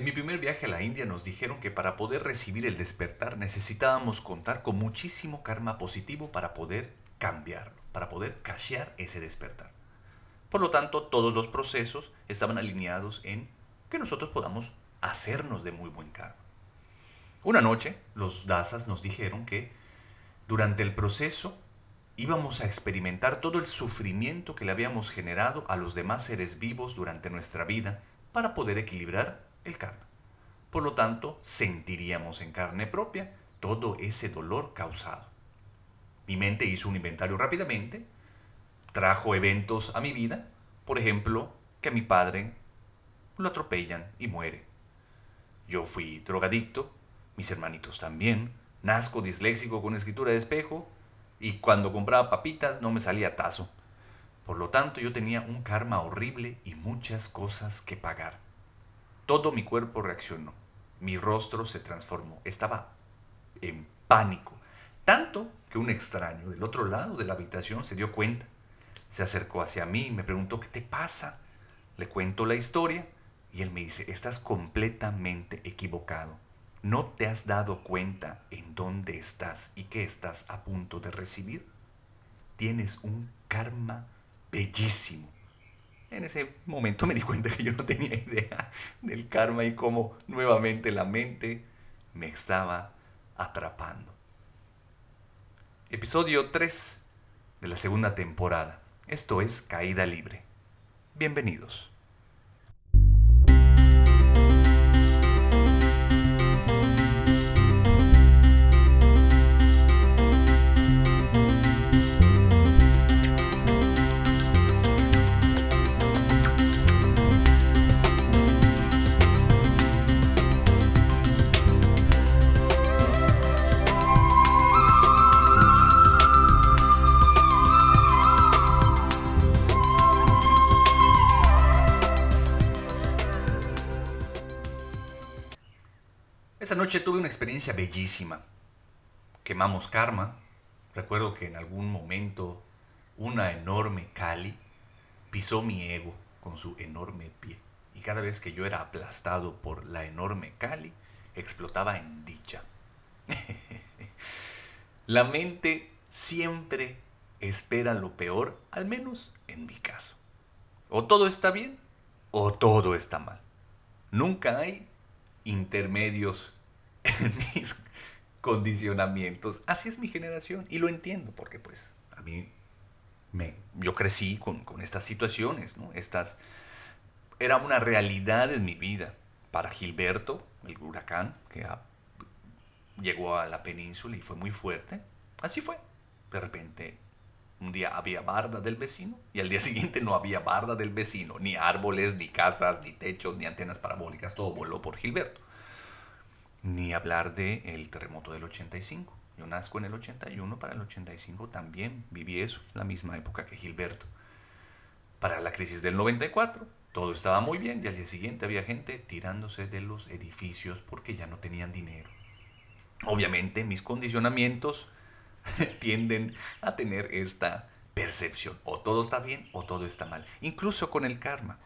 En mi primer viaje a la India nos dijeron que para poder recibir el despertar necesitábamos contar con muchísimo karma positivo para poder cambiarlo, para poder cashear ese despertar. Por lo tanto, todos los procesos estaban alineados en que nosotros podamos hacernos de muy buen karma. Una noche, los dasas nos dijeron que durante el proceso íbamos a experimentar todo el sufrimiento que le habíamos generado a los demás seres vivos durante nuestra vida para poder equilibrar el karma. Por lo tanto, sentiríamos en carne propia todo ese dolor causado. Mi mente hizo un inventario rápidamente, trajo eventos a mi vida, por ejemplo, que a mi padre lo atropellan y muere. Yo fui drogadicto, mis hermanitos también, nazco disléxico con escritura de espejo y cuando compraba papitas no me salía tazo. Por lo tanto, yo tenía un karma horrible y muchas cosas que pagar. Todo mi cuerpo reaccionó. Mi rostro se transformó. Estaba en pánico. Tanto que un extraño del otro lado de la habitación se dio cuenta. Se acercó hacia mí y me preguntó, ¿qué te pasa? Le cuento la historia y él me dice, estás completamente equivocado. No te has dado cuenta en dónde estás y qué estás a punto de recibir. Tienes un karma bellísimo en ese momento me di cuenta que yo no tenía idea del karma y cómo nuevamente la mente me estaba atrapando. Episodio 3 de la segunda temporada. Esto es Caída Libre. Bienvenidos. Experiencia bellísima. Quemamos karma. Recuerdo que en algún momento una enorme Cali pisó mi ego con su enorme pie. Y cada vez que yo era aplastado por la enorme Cali, explotaba en dicha. la mente siempre espera lo peor, al menos en mi caso. O todo está bien o todo está mal. Nunca hay intermedios mis condicionamientos. Así es mi generación y lo entiendo porque pues a mí me, yo crecí con, estas situaciones, ¿no? Estas, era una realidad en mi vida. Para Gilberto, el huracán que llegó a la península y fue muy fuerte, así fue. De repente, un día había barda del vecino y al día siguiente no había barda del vecino, ni árboles, ni casas, ni techos, ni antenas parabólicas, todo voló por Gilberto ni hablar del el terremoto del 85. Yo nazco en el 81, para el 85 también viví eso, la misma época que Gilberto. Para la crisis del 94, todo estaba muy bien y al día siguiente había gente tirándose de los edificios porque ya no tenían dinero. Obviamente mis condicionamientos tienden a tener esta percepción. O todo está bien o todo está mal. Incluso con el karma.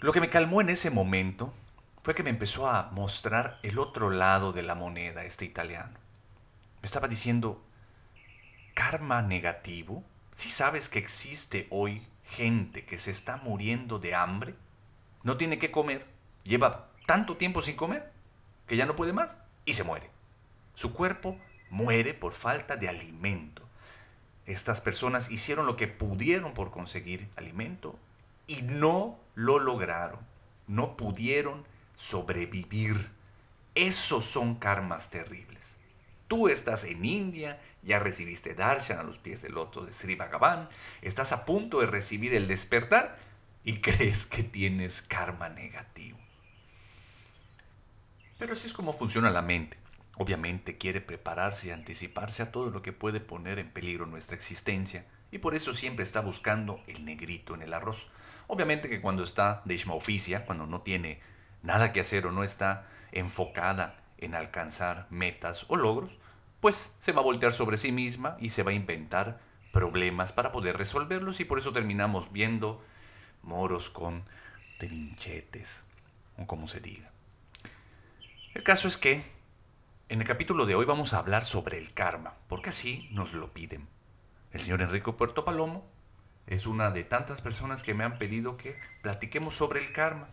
Lo que me calmó en ese momento fue que me empezó a mostrar el otro lado de la moneda este italiano. Me estaba diciendo, karma negativo, si sabes que existe hoy gente que se está muriendo de hambre, no tiene que comer, lleva tanto tiempo sin comer que ya no puede más y se muere. Su cuerpo muere por falta de alimento. Estas personas hicieron lo que pudieron por conseguir alimento y no lo lograron. No pudieron sobrevivir. Esos son karmas terribles. Tú estás en India, ya recibiste darshan a los pies del loto de Sri Bhagavan, estás a punto de recibir el despertar y crees que tienes karma negativo. Pero así es como funciona la mente. Obviamente quiere prepararse y anticiparse a todo lo que puede poner en peligro nuestra existencia y por eso siempre está buscando el negrito en el arroz. Obviamente que cuando está de oficia, cuando no tiene nada que hacer o no está enfocada en alcanzar metas o logros, pues se va a voltear sobre sí misma y se va a inventar problemas para poder resolverlos y por eso terminamos viendo moros con de vinchetes, o como se diga. El caso es que en el capítulo de hoy vamos a hablar sobre el karma, porque así nos lo piden. El señor Enrico Puerto Palomo es una de tantas personas que me han pedido que platiquemos sobre el karma,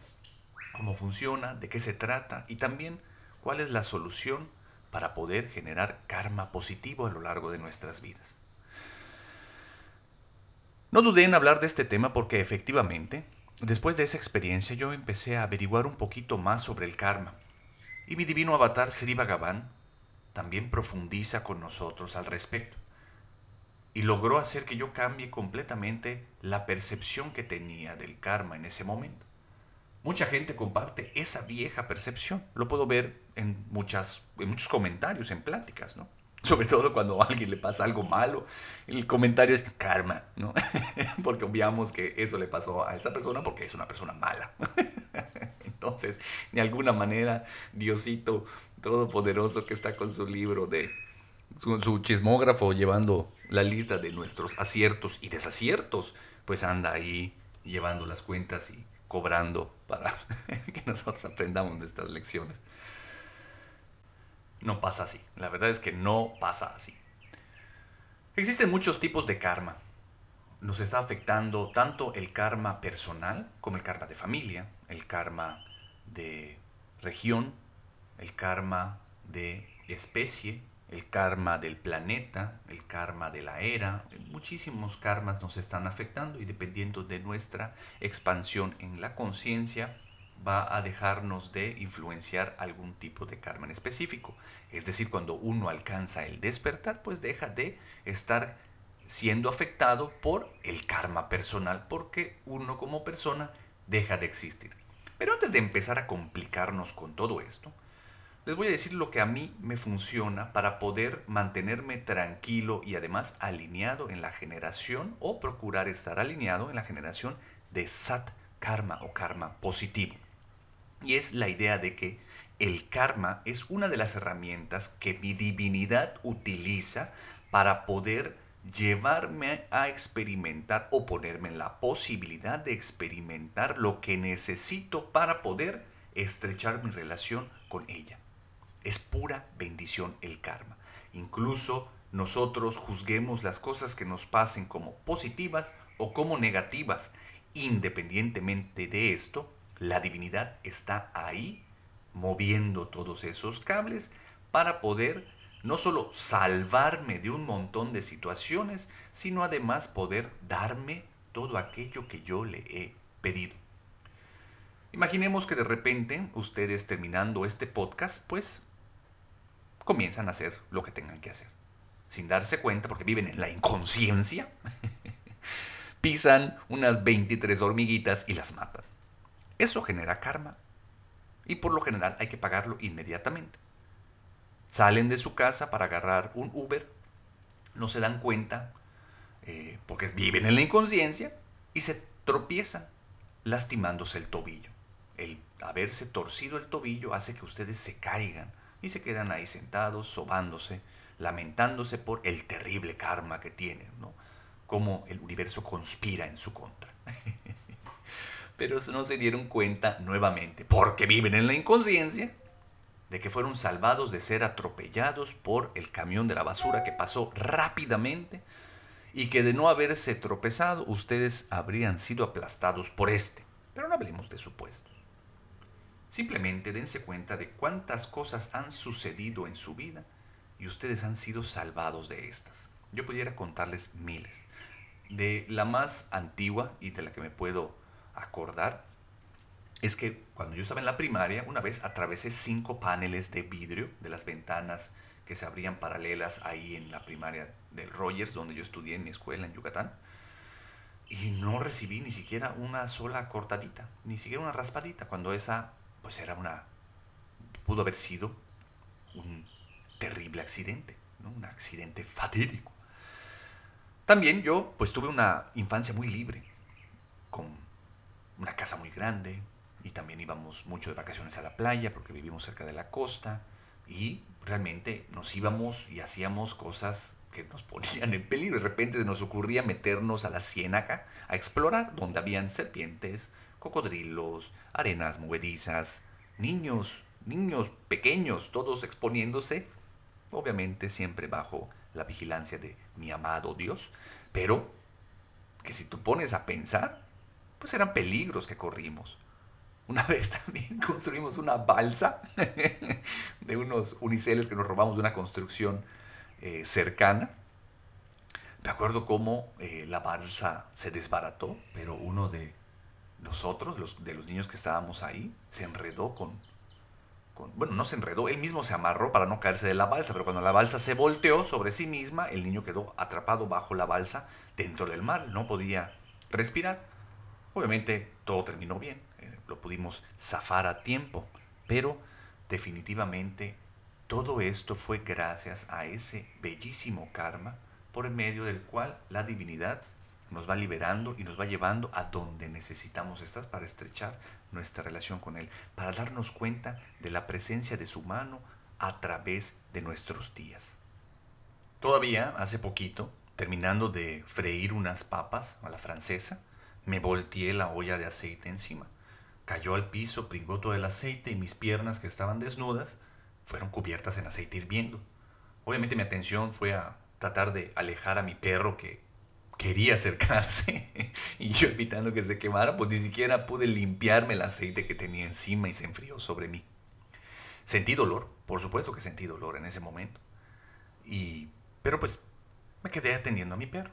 cómo funciona, de qué se trata y también cuál es la solución para poder generar karma positivo a lo largo de nuestras vidas. No dudé en hablar de este tema porque efectivamente, después de esa experiencia yo empecé a averiguar un poquito más sobre el karma. Y mi divino avatar Sri Bhagavan también profundiza con nosotros al respecto. Y logró hacer que yo cambie completamente la percepción que tenía del karma en ese momento. Mucha gente comparte esa vieja percepción. Lo puedo ver en, muchas, en muchos comentarios, en pláticas, ¿no? Sobre todo cuando a alguien le pasa algo malo, el comentario es karma, ¿no? porque obviamos que eso le pasó a esa persona porque es una persona mala. Entonces, de alguna manera, Diosito Todopoderoso que está con su libro de su, su chismógrafo llevando la lista de nuestros aciertos y desaciertos, pues anda ahí llevando las cuentas y cobrando para que nosotros aprendamos de estas lecciones no pasa así. La verdad es que no pasa así. Existen muchos tipos de karma. Nos está afectando tanto el karma personal como el karma de familia, el karma de región, el karma de especie, el karma del planeta, el karma de la era. Muchísimos karmas nos están afectando y dependiendo de nuestra expansión en la conciencia, va a dejarnos de influenciar algún tipo de karma en específico. Es decir, cuando uno alcanza el despertar, pues deja de estar siendo afectado por el karma personal, porque uno como persona deja de existir. Pero antes de empezar a complicarnos con todo esto, les voy a decir lo que a mí me funciona para poder mantenerme tranquilo y además alineado en la generación o procurar estar alineado en la generación de sat karma o karma positivo. Y es la idea de que el karma es una de las herramientas que mi divinidad utiliza para poder llevarme a experimentar o ponerme en la posibilidad de experimentar lo que necesito para poder estrechar mi relación con ella. Es pura bendición el karma. Incluso nosotros juzguemos las cosas que nos pasen como positivas o como negativas. Independientemente de esto, la divinidad está ahí moviendo todos esos cables para poder no solo salvarme de un montón de situaciones, sino además poder darme todo aquello que yo le he pedido. Imaginemos que de repente ustedes terminando este podcast, pues comienzan a hacer lo que tengan que hacer. Sin darse cuenta, porque viven en la inconsciencia, pisan unas 23 hormiguitas y las matan. Eso genera karma. Y por lo general hay que pagarlo inmediatamente. Salen de su casa para agarrar un Uber, no se dan cuenta, eh, porque viven en la inconsciencia, y se tropiezan lastimándose el tobillo. El haberse torcido el tobillo hace que ustedes se caigan y se quedan ahí sentados, sobándose, lamentándose por el terrible karma que tienen, ¿no? Cómo el universo conspira en su contra. pero no se dieron cuenta nuevamente, porque viven en la inconsciencia, de que fueron salvados de ser atropellados por el camión de la basura que pasó rápidamente y que de no haberse tropezado ustedes habrían sido aplastados por este. Pero no hablemos de supuestos. Simplemente dense cuenta de cuántas cosas han sucedido en su vida y ustedes han sido salvados de estas. Yo pudiera contarles miles. De la más antigua y de la que me puedo acordar es que cuando yo estaba en la primaria, una vez atravesé cinco paneles de vidrio de las ventanas que se abrían paralelas ahí en la primaria del Rogers, donde yo estudié en mi escuela en Yucatán. Y no recibí ni siquiera una sola cortadita, ni siquiera una raspadita, cuando esa, pues era una, pudo haber sido un terrible accidente, un accidente fatídico. También yo, pues tuve una infancia muy libre, con una casa muy grande y también íbamos mucho de vacaciones a la playa porque vivimos cerca de la costa y realmente nos íbamos y hacíamos cosas que nos ponían en peligro. De repente nos ocurría meternos a la ciénaga a explorar, donde habían serpientes, cocodrilos, arenas movedizas, niños, niños pequeños, todos exponiéndose, obviamente siempre bajo la vigilancia de mi amado Dios, pero que si tú pones a pensar, pues eran peligros que corrimos. Una vez también construimos una balsa de unos uniceles que nos robamos de una construcción eh, cercana. Me acuerdo cómo eh, la balsa se desbarató, pero uno de nosotros, los, de los niños que estábamos ahí, se enredó con, Bueno, no se enredó, él mismo se amarró para no caerse de la balsa, pero cuando la balsa se volteó sobre sí misma, el niño quedó atrapado bajo la balsa dentro del mar, no podía respirar. Obviamente todo terminó bien, eh, lo pudimos zafar a tiempo, pero definitivamente todo esto fue gracias a ese bellísimo karma por medio del cual la divinidad nos va liberando y nos va llevando a donde necesitamos estar para estrechar nuestra relación con Él, para darnos cuenta de la presencia de su mano a través de nuestros días. Todavía, hace poquito, terminando de freír unas papas a la francesa, me volteé la olla de aceite encima. Cayó al piso, pringó todo el aceite y mis piernas, que estaban desnudas, fueron cubiertas en aceite hirviendo. Obviamente mi atención fue a tratar de alejar a mi perro que quería acercarse y yo evitando que se quemara, pues ni siquiera pude limpiarme el aceite que tenía encima y se enfrió sobre mí. Sentí dolor, por supuesto que sentí dolor en ese momento. Y pero pues me quedé atendiendo a mi perro.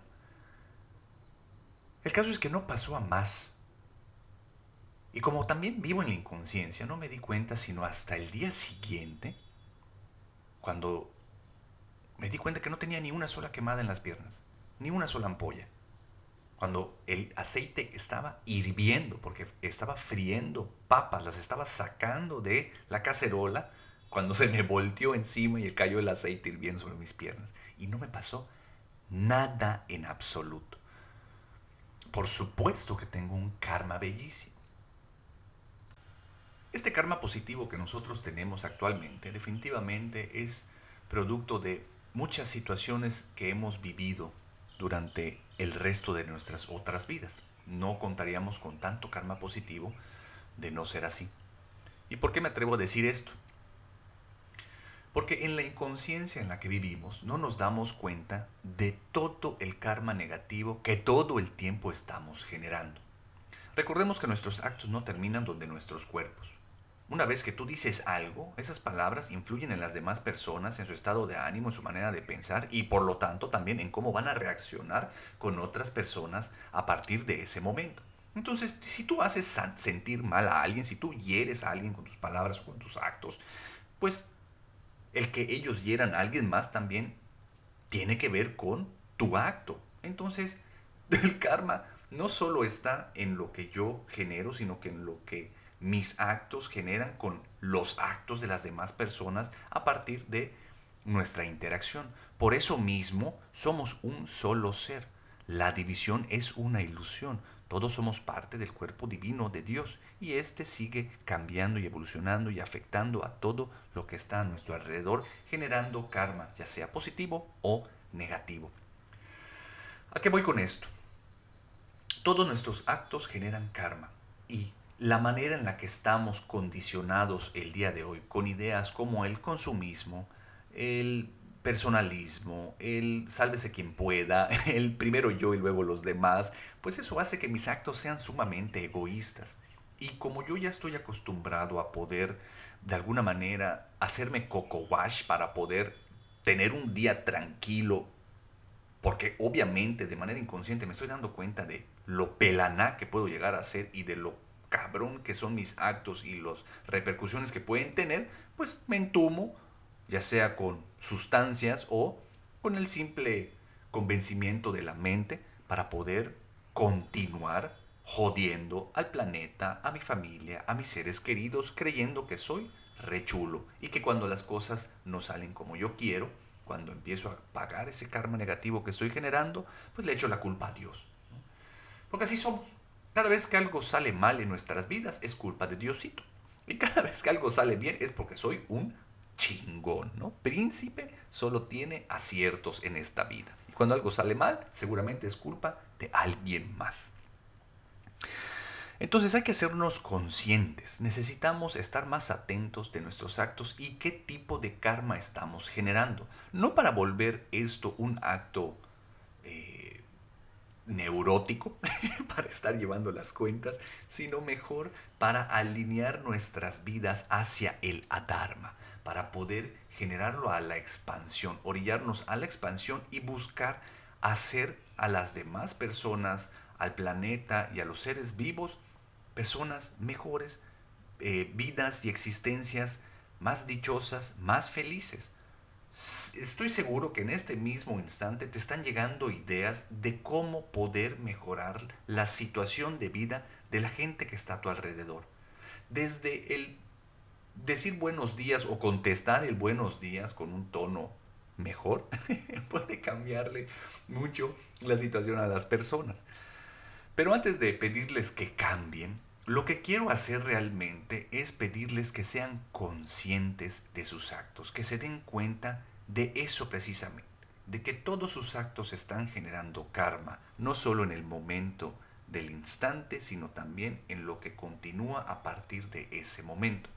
El caso es que no pasó a más. Y como también vivo en la inconsciencia, no me di cuenta sino hasta el día siguiente, cuando me di cuenta que no tenía ni una sola quemada en las piernas, ni una sola ampolla. Cuando el aceite estaba hirviendo, porque estaba friendo papas, las estaba sacando de la cacerola, cuando se me volteó encima y cayó el aceite hirviendo sobre mis piernas. Y no me pasó nada en absoluto. Por supuesto que tengo un karma bellísimo. Este karma positivo que nosotros tenemos actualmente definitivamente es producto de muchas situaciones que hemos vivido durante el resto de nuestras otras vidas. No contaríamos con tanto karma positivo de no ser así. ¿Y por qué me atrevo a decir esto? Porque en la inconsciencia en la que vivimos no nos damos cuenta de todo el karma negativo que todo el tiempo estamos generando. Recordemos que nuestros actos no terminan donde nuestros cuerpos. Una vez que tú dices algo, esas palabras influyen en las demás personas, en su estado de ánimo, en su manera de pensar y por lo tanto también en cómo van a reaccionar con otras personas a partir de ese momento. Entonces, si tú haces sentir mal a alguien, si tú hieres a alguien con tus palabras o con tus actos, pues el que ellos hieran a alguien más también tiene que ver con tu acto. Entonces, el karma no solo está en lo que yo genero, sino que en lo que mis actos generan con los actos de las demás personas a partir de nuestra interacción. Por eso mismo somos un solo ser. La división es una ilusión. Todos somos parte del cuerpo divino de Dios y éste sigue cambiando y evolucionando y afectando a todo lo que está a nuestro alrededor, generando karma, ya sea positivo o negativo. ¿A qué voy con esto? Todos nuestros actos generan karma y la manera en la que estamos condicionados el día de hoy con ideas como el consumismo, el personalismo, el sálvese quien pueda, el primero yo y luego los demás, pues eso hace que mis actos sean sumamente egoístas. Y como yo ya estoy acostumbrado a poder de alguna manera hacerme coco wash para poder tener un día tranquilo, porque obviamente de manera inconsciente me estoy dando cuenta de lo pelaná que puedo llegar a ser y de lo cabrón que son mis actos y las repercusiones que pueden tener, pues me entumo, ya sea con sustancias o con el simple convencimiento de la mente para poder continuar jodiendo al planeta, a mi familia, a mis seres queridos, creyendo que soy rechulo y que cuando las cosas no salen como yo quiero, cuando empiezo a pagar ese karma negativo que estoy generando, pues le echo la culpa a Dios. Porque así somos. Cada vez que algo sale mal en nuestras vidas es culpa de Diosito. Y cada vez que algo sale bien es porque soy un chingón, ¿no? Príncipe solo tiene aciertos en esta vida. Y cuando algo sale mal, seguramente es culpa de alguien más. Entonces hay que hacernos conscientes, necesitamos estar más atentos de nuestros actos y qué tipo de karma estamos generando. No para volver esto un acto eh, neurótico, para estar llevando las cuentas, sino mejor para alinear nuestras vidas hacia el Adharma, para poder generarlo a la expansión, orillarnos a la expansión y buscar hacer a las demás personas, al planeta y a los seres vivos, personas mejores, eh, vidas y existencias más dichosas, más felices. Estoy seguro que en este mismo instante te están llegando ideas de cómo poder mejorar la situación de vida de la gente que está a tu alrededor. Desde el decir buenos días o contestar el buenos días con un tono mejor puede cambiarle mucho la situación a las personas. Pero antes de pedirles que cambien, lo que quiero hacer realmente es pedirles que sean conscientes de sus actos, que se den cuenta de eso precisamente, de que todos sus actos están generando karma, no solo en el momento del instante, sino también en lo que continúa a partir de ese momento.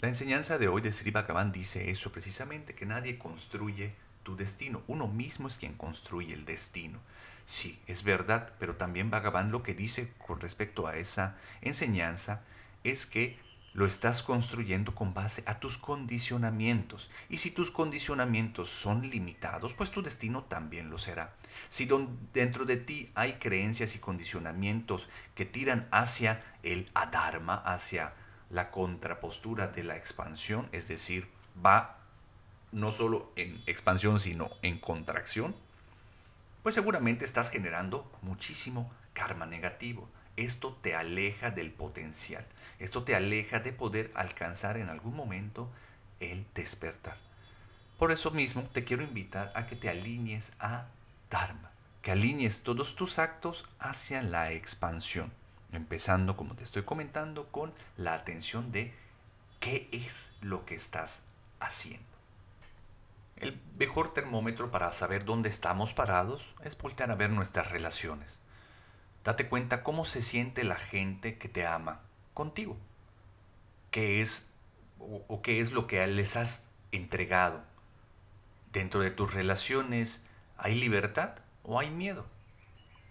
La enseñanza de hoy de Sri Bhagavan dice eso precisamente, que nadie construye tu destino, uno mismo es quien construye el destino. Sí, es verdad, pero también Bhagavan lo que dice con respecto a esa enseñanza es que lo estás construyendo con base a tus condicionamientos. Y si tus condicionamientos son limitados, pues tu destino también lo será. Si dentro de ti hay creencias y condicionamientos que tiran hacia el adharma, hacia la contrapostura de la expansión, es decir, va no solo en expansión, sino en contracción, pues seguramente estás generando muchísimo karma negativo. Esto te aleja del potencial. Esto te aleja de poder alcanzar en algún momento el despertar. Por eso mismo te quiero invitar a que te alinees a Dharma, que alinees todos tus actos hacia la expansión. Empezando, como te estoy comentando, con la atención de qué es lo que estás haciendo. El mejor termómetro para saber dónde estamos parados es voltear a ver nuestras relaciones. Date cuenta cómo se siente la gente que te ama contigo. ¿Qué es o, qué es lo que les has entregado? Dentro de tus relaciones, ¿hay libertad o hay miedo?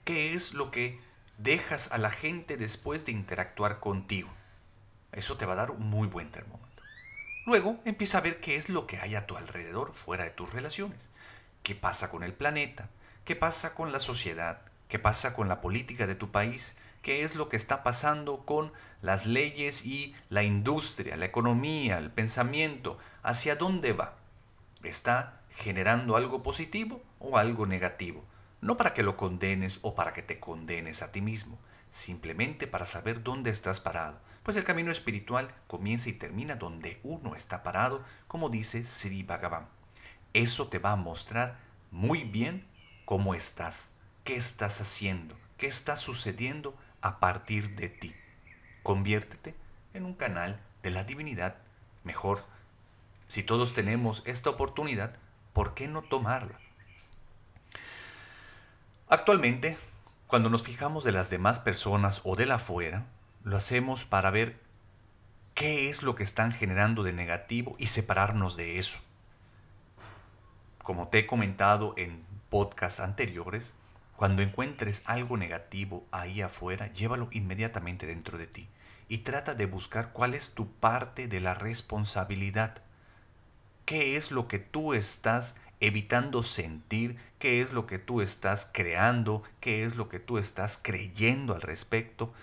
¿Qué es lo que dejas a la gente después de interactuar contigo. Eso te va a dar un muy buen termómetro. Luego empieza a ver qué es lo que hay a tu alrededor fuera de tus relaciones. ¿Qué pasa con el planeta? ¿Qué pasa con la sociedad? ¿Qué pasa con la política de tu país? ¿Qué es lo que está pasando con las leyes y la industria, la economía, el pensamiento? ¿Hacia dónde va? ¿Está generando algo positivo o algo negativo? no para que lo condenes o para que te condenes a ti mismo, simplemente para saber dónde estás parado, pues el camino espiritual comienza y termina donde uno está parado, como dice Sri Bhagavan. Eso te va a mostrar muy bien cómo estás, qué estás haciendo, qué está sucediendo a partir de ti. Conviértete en un canal de la divinidad mejor. Si todos tenemos esta oportunidad, ¿por qué no tomarla? Actualmente, cuando nos fijamos de las demás personas o de la afuera, lo hacemos para ver qué es lo que están generando de negativo y separarnos de eso. Como te he comentado en podcasts anteriores, cuando encuentres algo negativo ahí afuera, llévalo inmediatamente dentro de ti y trata de buscar cuál es tu parte de la responsabilidad. ¿Qué es lo que tú estás evitando sentir qué es lo que tú estás creando, qué es lo que tú estás creyendo al respecto,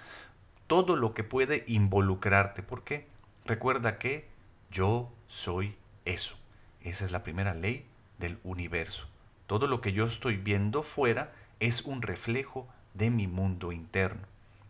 todo lo que puede involucrarte. ¿Por qué? Recuerda que yo soy eso. Esa es la primera ley del universo. Todo lo que yo estoy viendo fuera es un reflejo de mi mundo interno.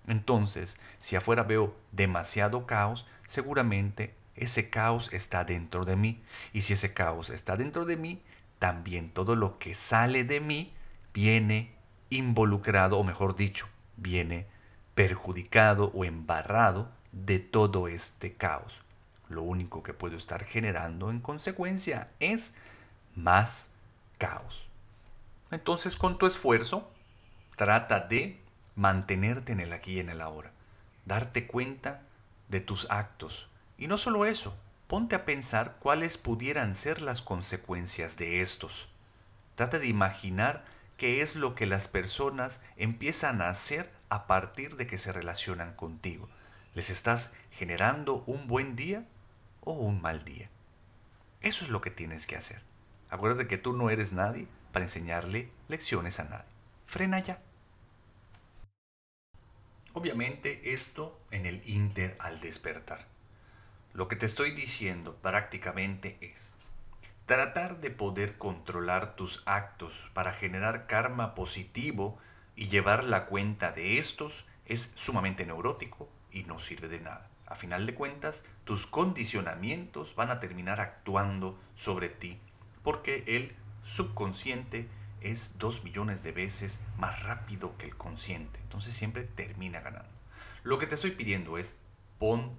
Entonces, si afuera veo demasiado caos, seguramente ese caos está dentro de mí. Y si ese caos está dentro de mí, también todo lo que sale de mí viene involucrado, o mejor dicho, viene perjudicado o embarrado de todo este caos. lo único que puedo estar generando en consecuencia es más caos. Entonces con tu esfuerzo trata de mantenerte en el aquí y en el ahora, darte cuenta de tus actos. Y no solo eso, ponte a pensar cuáles pudieran ser las consecuencias de estos. Trata de imaginar qué es lo que las personas empiezan a hacer a partir de que se relacionan contigo. ¿Les estás generando un buen día o un mal día? Eso es lo que tienes que hacer. Acuérdate que tú no eres nadie para enseñarle lecciones a nadie. Frena ya. Obviamente esto en el inter al despertar. Lo que te estoy diciendo prácticamente es tratar de poder controlar tus actos para generar karma positivo y llevar la cuenta de estos es sumamente neurótico y no sirve de nada. A final de cuentas, tus condicionamientos van a terminar actuando sobre ti porque el subconsciente es dos millones de veces más rápido que el consciente. Entonces siempre termina ganando. Lo que te estoy pidiendo es pon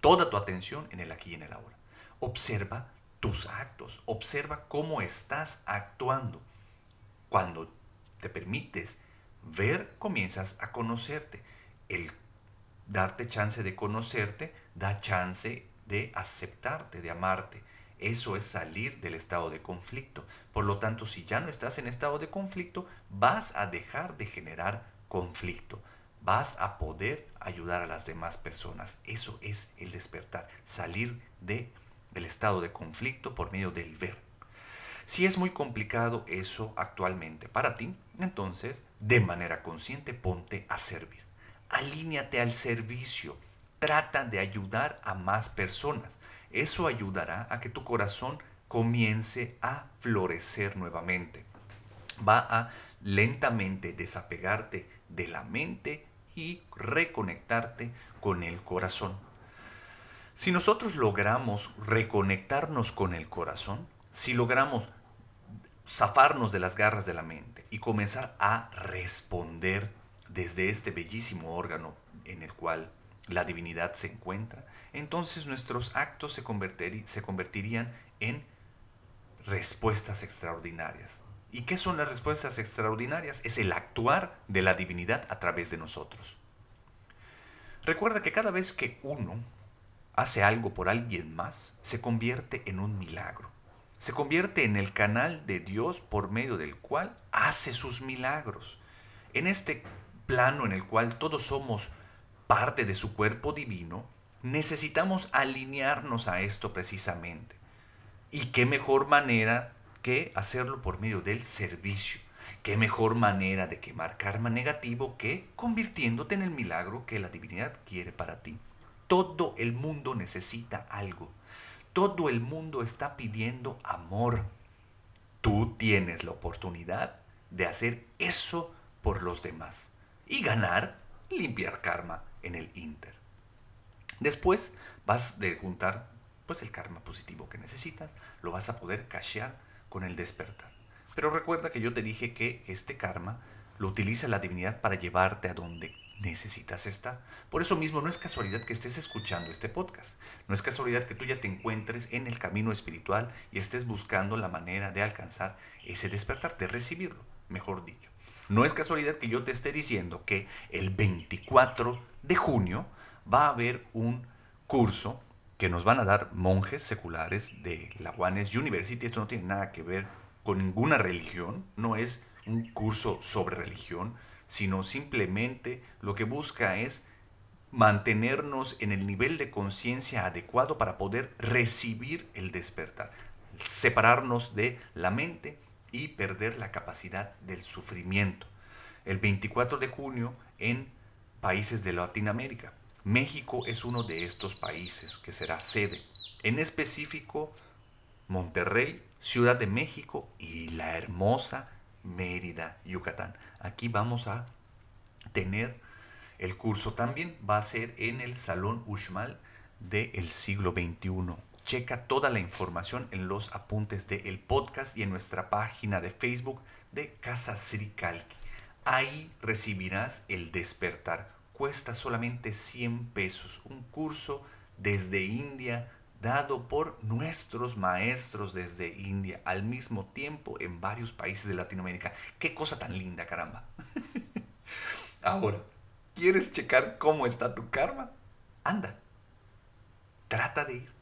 toda tu atención en el aquí y en el ahora. Observa tus actos, observa cómo estás actuando. Cuando te permites ver, comienzas a conocerte. El darte chance de conocerte da chance de aceptarte, de amarte. Eso es salir del estado de conflicto. Por lo tanto, si ya no estás en estado de conflicto, vas a dejar de generar conflicto vas a poder ayudar a las demás personas. Eso es el despertar, salir de el estado de conflicto por medio del ver. Si es muy complicado eso actualmente para ti, entonces de manera consciente ponte a servir. Alíñate al servicio. Trata de ayudar a más personas. Eso ayudará a que tu corazón comience a florecer nuevamente. Va a lentamente desapegarte de la mente y reconectarte con el corazón. Si nosotros logramos reconectarnos con el corazón, si logramos zafarnos de las garras de la mente y comenzar a responder desde este bellísimo órgano en el cual la divinidad se encuentra, entonces nuestros actos se, se convertirían en respuestas extraordinarias. ¿Y qué son las respuestas extraordinarias? Es el actuar de la divinidad a través de nosotros. Recuerda que cada vez que uno hace algo por alguien más, se convierte en un milagro. Se convierte en el canal de Dios por medio del cual hace sus milagros. En este plano en el cual todos somos parte de su cuerpo divino, necesitamos alinearnos a esto precisamente. ¿Y qué mejor manera que hacerlo por medio del servicio. ¿Qué mejor manera de quemar karma negativo que convirtiéndote en el milagro que la divinidad quiere para ti? Todo el mundo necesita algo. Todo el mundo está pidiendo amor. Tú tienes la oportunidad de hacer eso por los demás y ganar, limpiar karma en el Inter. Después vas de juntar pues el karma positivo que necesitas, lo vas a poder cachear con el despertar. Pero recuerda que yo te dije que este karma lo utiliza la divinidad para llevarte a donde necesitas estar. Por eso mismo no es casualidad que estés escuchando este podcast. No es casualidad que tú ya te encuentres en el camino espiritual y estés buscando la manera de alcanzar ese despertar, de recibirlo, mejor dicho. No es casualidad que yo te esté diciendo que el 24 de junio va a haber un curso que nos van a dar monjes seculares de la Juanes University. Esto no tiene nada que ver con ninguna religión, no es un curso sobre religión, sino simplemente lo que busca es mantenernos en el nivel de conciencia adecuado para poder recibir el despertar, separarnos de la mente y perder la capacidad del sufrimiento. El 24 de junio en países de Latinoamérica. México es uno de estos países que será sede. En específico, Monterrey, Ciudad de México y la hermosa Mérida, Yucatán. Aquí vamos a tener el curso también. Va a ser en el Salón Uxmal del siglo XXI. Checa toda la información en los apuntes del podcast y en nuestra página de Facebook de Casa Sricalqui. Ahí recibirás el despertar cuesta solamente 100 pesos. Un curso desde India, dado por nuestros maestros desde India, al mismo tiempo en varios países de Latinoamérica. Qué cosa tan linda, caramba. Ahora, ¿quieres checar cómo está tu karma? Anda, trata de ir.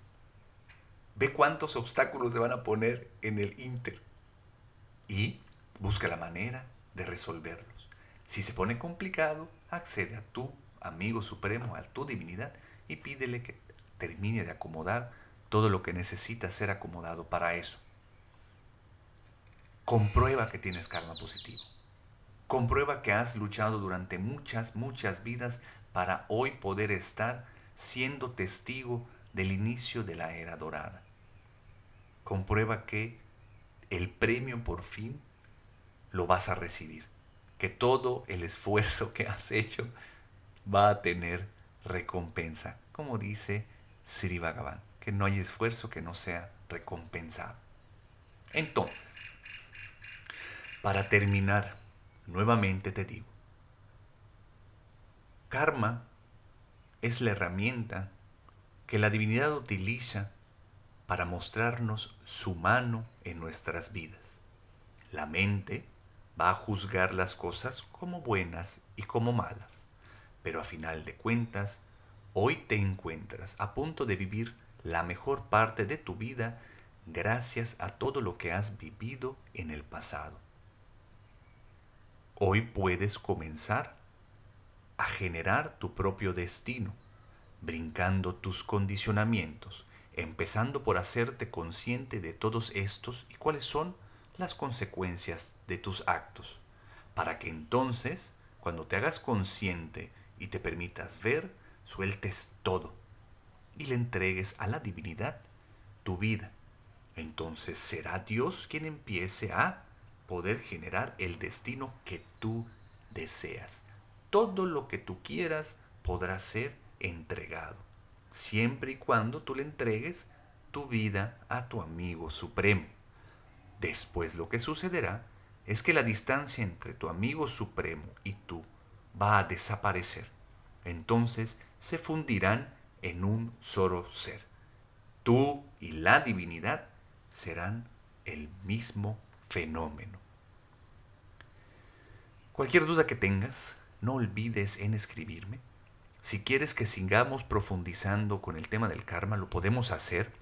Ve cuántos obstáculos se van a poner en el Inter y busca la manera de resolverlos. Si se pone complicado, accede a tu amigo supremo, a tu divinidad y pídele que termine de acomodar todo lo que necesita ser acomodado para eso. Comprueba que tienes karma positivo. Comprueba que has luchado durante muchas, muchas vidas para hoy poder estar siendo testigo del inicio de la era dorada. Comprueba que el premio por fin lo vas a recibir, que todo el esfuerzo que has hecho va a tener recompensa, como dice Sri Bhagavan, que no hay esfuerzo que no sea recompensado. Entonces, para terminar, nuevamente te digo, karma es la herramienta que la divinidad utiliza para mostrarnos su mano en nuestras vidas. La mente va a juzgar las cosas como buenas y como malas, pero a final de cuentas, hoy te encuentras a punto de vivir la mejor parte de tu vida gracias a todo lo que has vivido en el pasado. Hoy puedes comenzar a generar tu propio destino brincando tus condicionamientos, empezando por hacerte consciente de todos estos y cuáles son las consecuencias de tus actos, para que entonces, cuando te hagas consciente y te permitas ver, sueltes todo y le entregues a la divinidad tu vida. Entonces será Dios quien empiece a poder generar el destino que tú deseas. Todo lo que tú quieras podrá ser entregado, siempre y cuando tú le entregues tu vida a tu amigo supremo. Después lo que sucederá es que la distancia entre tu amigo supremo y tú va a desaparecer. Entonces se fundirán en un solo ser. Tú y la divinidad serán el mismo fenómeno. Cualquier duda que tengas, no olvides en escribirme si quieres que sigamos profundizando con el tema del karma, lo podemos hacer.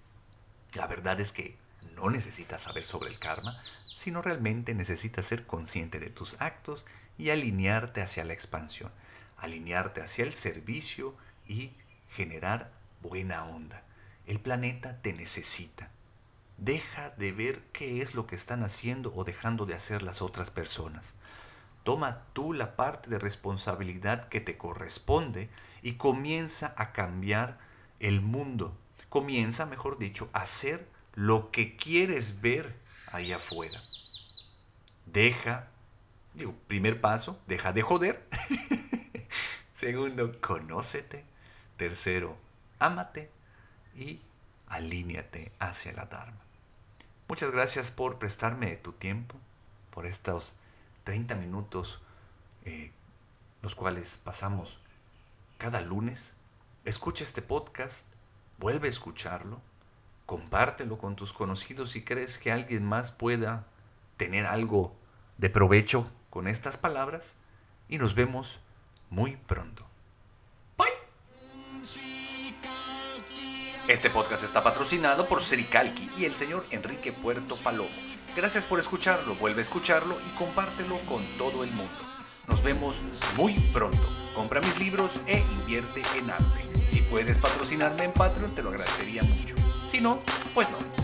La verdad es que no necesitas saber sobre el karma, sino realmente necesitas ser consciente de tus actos y alinearte hacia la expansión, alinearte hacia el servicio y generar buena onda. El planeta te necesita. Deja de ver qué es lo que están haciendo o dejando de hacer las otras personas. Toma tú la parte de responsabilidad que te corresponde y comienza a cambiar el mundo. Comienza, mejor dicho, a hacer lo que quieres ver ahí afuera. Deja, digo, primer paso, deja de joder. Segundo, conócete. Tercero, ámate y alíñate hacia la Dharma. Muchas gracias por prestarme tu tiempo, por estos 30 minutos, eh, los cuales pasamos cada lunes. Escucha este podcast, vuelve a escucharlo, compártelo con tus conocidos si crees que alguien más pueda tener algo de provecho con estas palabras y nos vemos muy pronto. Bye. Este podcast está patrocinado por Sericalqui y el señor Enrique Puerto Palomo. Gracias por escucharlo, vuelve a escucharlo y compártelo con todo el mundo. Nos vemos muy pronto. Compra mis libros e invierte en arte. Si puedes patrocinarme en Patreon, te lo agradecería mucho. Si no, pues no.